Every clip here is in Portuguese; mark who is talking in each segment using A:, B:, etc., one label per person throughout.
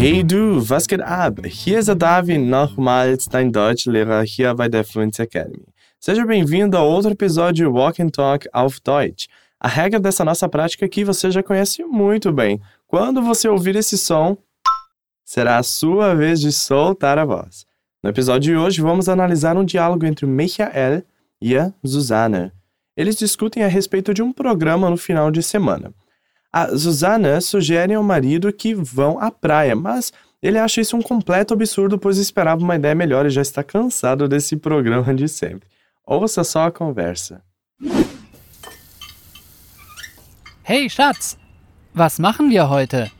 A: Hey du, was geht ab? Hier ist Davi, nochmals dein Deutschlehrer hier bei der Fluency Academy. Seja bem-vindo a outro episódio Walk and Talk auf Deutsch. A regra dessa nossa prática aqui você já conhece muito bem. Quando você ouvir esse som, será a sua vez de soltar a voz. No episódio de hoje, vamos analisar um diálogo entre Michael e a Susanna. Eles discutem a respeito de um programa no final de semana. A Susanna sugere ao marido que vão à praia, mas ele acha isso um completo absurdo, pois esperava uma ideia melhor e já está cansado desse programa de sempre. Ouça só a conversa.
B: Hey Schatz, was machen wir heute?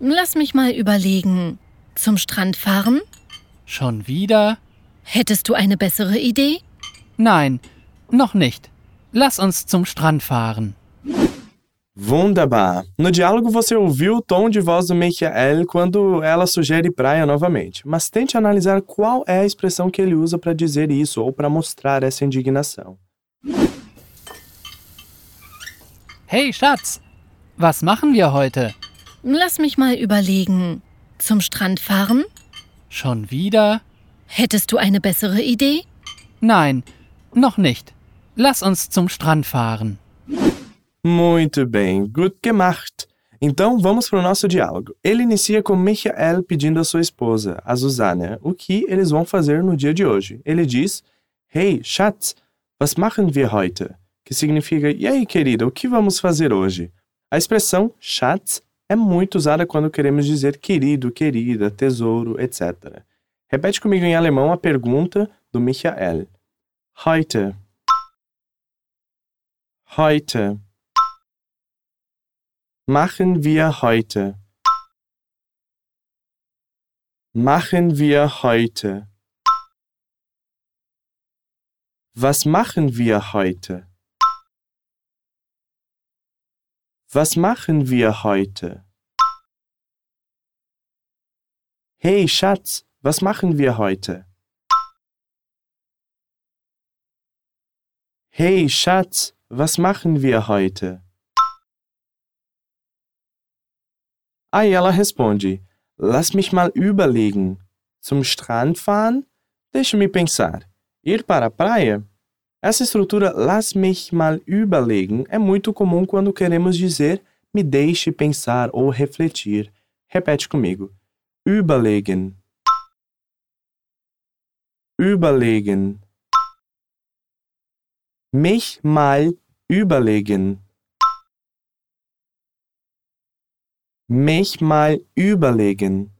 C: Lass mich mal überlegen. Zum Strand fahren?
B: Schon wieder?
C: Hättest du eine bessere Idee?
B: Nein, noch nicht. Lass uns zum Strand fahren.
A: Wunderbar! No diálogo você ouviu o tom de voz do Michael quando ela sugere praia novamente, mas tente analisar qual é a expressão que ele usa para dizer isso ou para mostrar essa indignação.
B: Hey Schatz, was machen wir heute?
C: Lass mich mal überlegen. Zum Strand fahren?
B: Schon wieder?
C: Hättest du eine bessere Idee?
B: Nein, noch nicht. Lass uns zum Strand fahren.
A: Muito bem, gut gemacht! Então vamos para o nosso diálogo. Ele inicia com Michael pedindo à sua esposa, a Susanne, o que eles vão fazer no dia de hoje. Ele diz: Hey, Schatz, was machen wir heute? Que significa: E aí, querida, o que vamos fazer hoje? A expressão Schatz é muito usada quando queremos dizer querido, querida, tesouro, etc. Repete comigo em alemão a pergunta do Michael. Heute. Heute. Machen wir heute. Machen wir heute. Was machen wir heute? Was machen wir heute? Hey Schatz, was machen wir heute? Hey Schatz, was machen wir heute? Aí ela responde: Lass mich mal überlegen. Zum Strand fahren? Deixa-me pensar. Ir para a praia? Essa estrutura lass mich mal überlegen é muito comum quando queremos dizer me deixe pensar ou refletir. Repete comigo. Überlegen. Überlegen. Mich mal überlegen. Mich mal überlegen.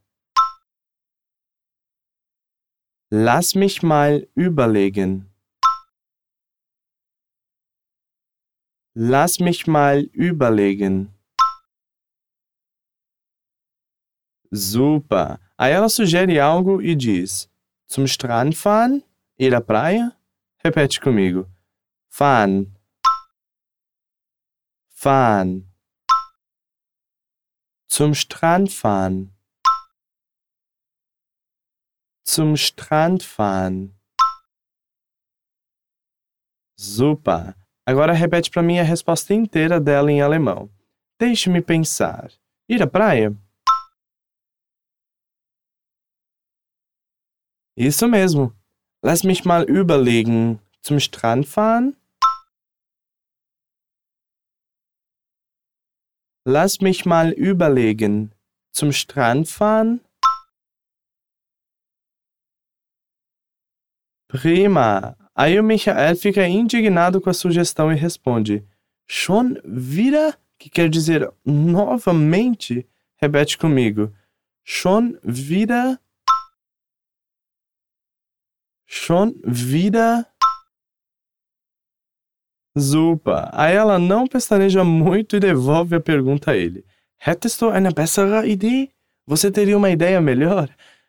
A: Lass mich mal überlegen. Lass mich mal überlegen. Super! Aí ela sugere algo e diz: Zum Strand fahren? Ir à praia? Repete comigo. Fahren. Fahren. Zum Strand fahren. Zum Strand fahren. Super! Agora repete para mim a resposta inteira dela em alemão. Deixe-me pensar. Ir à praia? Isso mesmo. Lass mich mal überlegen. Zum Strand fahren? Lass mich mal überlegen. Zum Strand fahren? Prima! Aí o Michael fica indignado com a sugestão e responde: Schon wieder? Que quer dizer novamente? Repete comigo. Schon wieder? Schon wieder? Super. Aí ela não pestaneja muito e devolve a pergunta a ele. Hättest du eine bessere Idee? Você teria uma ideia melhor?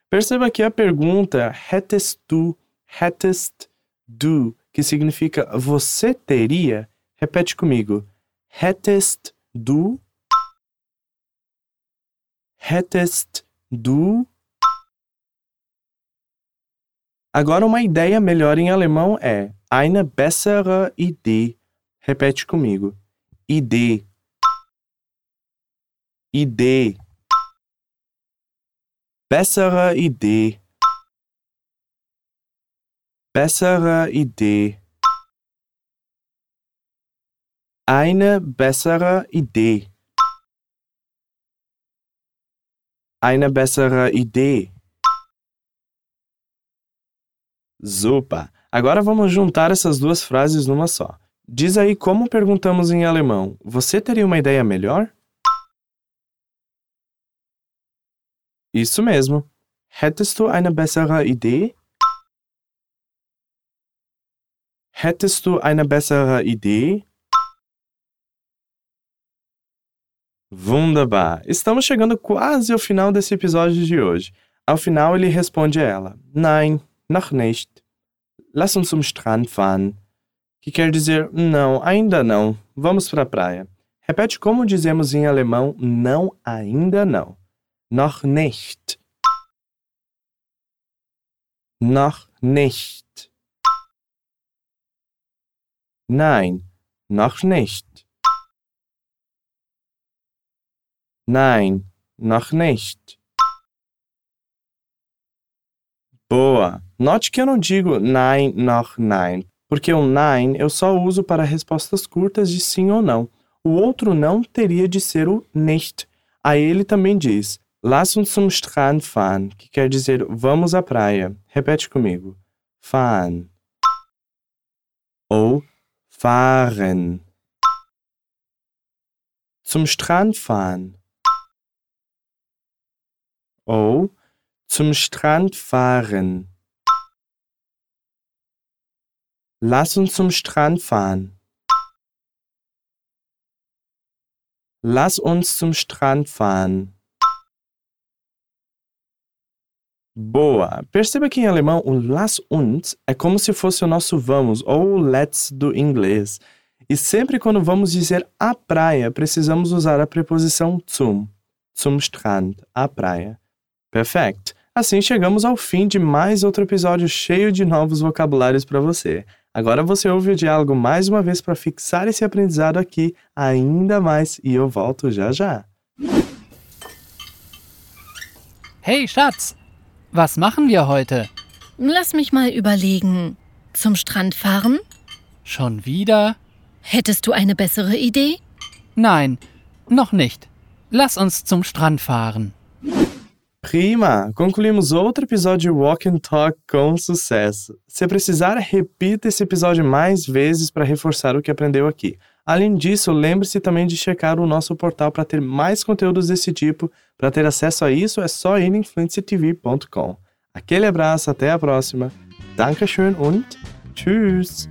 A: Perceba que a pergunta hättest du, hättest du, que significa você teria, repete comigo. Hättest du? Hättest du? Agora, uma ideia melhor em alemão é eine bessere Idee. Repete comigo. Idee. Idee. Bessere Idee. Bessere Idee. Eine bessere Idee. Eine bessere Idee. Super! Agora vamos juntar essas duas frases numa só. Diz aí como perguntamos em alemão: Você teria uma ideia melhor? Isso mesmo. Hättest du eine bessere Idee? Hättest du eine bessere Idee? Wunderbar! Estamos chegando quase ao final desse episódio de hoje. Ao final, ele responde a ela: Nein, noch nicht. Lass uns zum Strand fahren. Que quer dizer: Não, ainda não. Vamos para a praia. Repete como dizemos em alemão: Não, ainda não. Noch nicht. Noch nicht. Nein, noch nicht. Nein, noch nicht. Boa! Note que eu não digo nein, noch nein, porque o nein eu só uso para respostas curtas de sim ou não. O outro não teria de ser o nicht. Aí ele também diz Lass uns zum Strand fahren, que quer dizer vamos à praia. Repete comigo. Fahren. Ou fahren. Zum Strand fahren. Ou zum Strand fahren. Lass uns zum Strand fahren. Lass uns zum Strand fahren. Boa! Perceba que em alemão o lass uns é como se fosse o nosso vamos ou let's do inglês. E sempre quando vamos dizer a praia, precisamos usar a preposição zum, zum Strand, a praia. Perfeito! Assim chegamos ao fim de mais outro episódio cheio de novos vocabulários para você. Agora você ouve o diálogo mais uma vez para fixar esse aprendizado aqui ainda mais e eu volto já já.
B: Hey Schatz, was machen wir heute?
C: Lass mich mal überlegen. Zum Strand fahren?
B: Schon wieder?
C: Hättest du eine bessere Idee?
B: Nein, noch nicht. Lass uns zum Strand fahren.
A: Prima! Concluímos outro episódio de Walk and Talk com sucesso. Se precisar, repita esse episódio mais vezes para reforçar o que aprendeu aqui. Além disso, lembre-se também de checar o nosso portal para ter mais conteúdos desse tipo. Para ter acesso a isso, é só ir em fluencytv.com. Aquele abraço, até a próxima. Dankeschön und tschüss!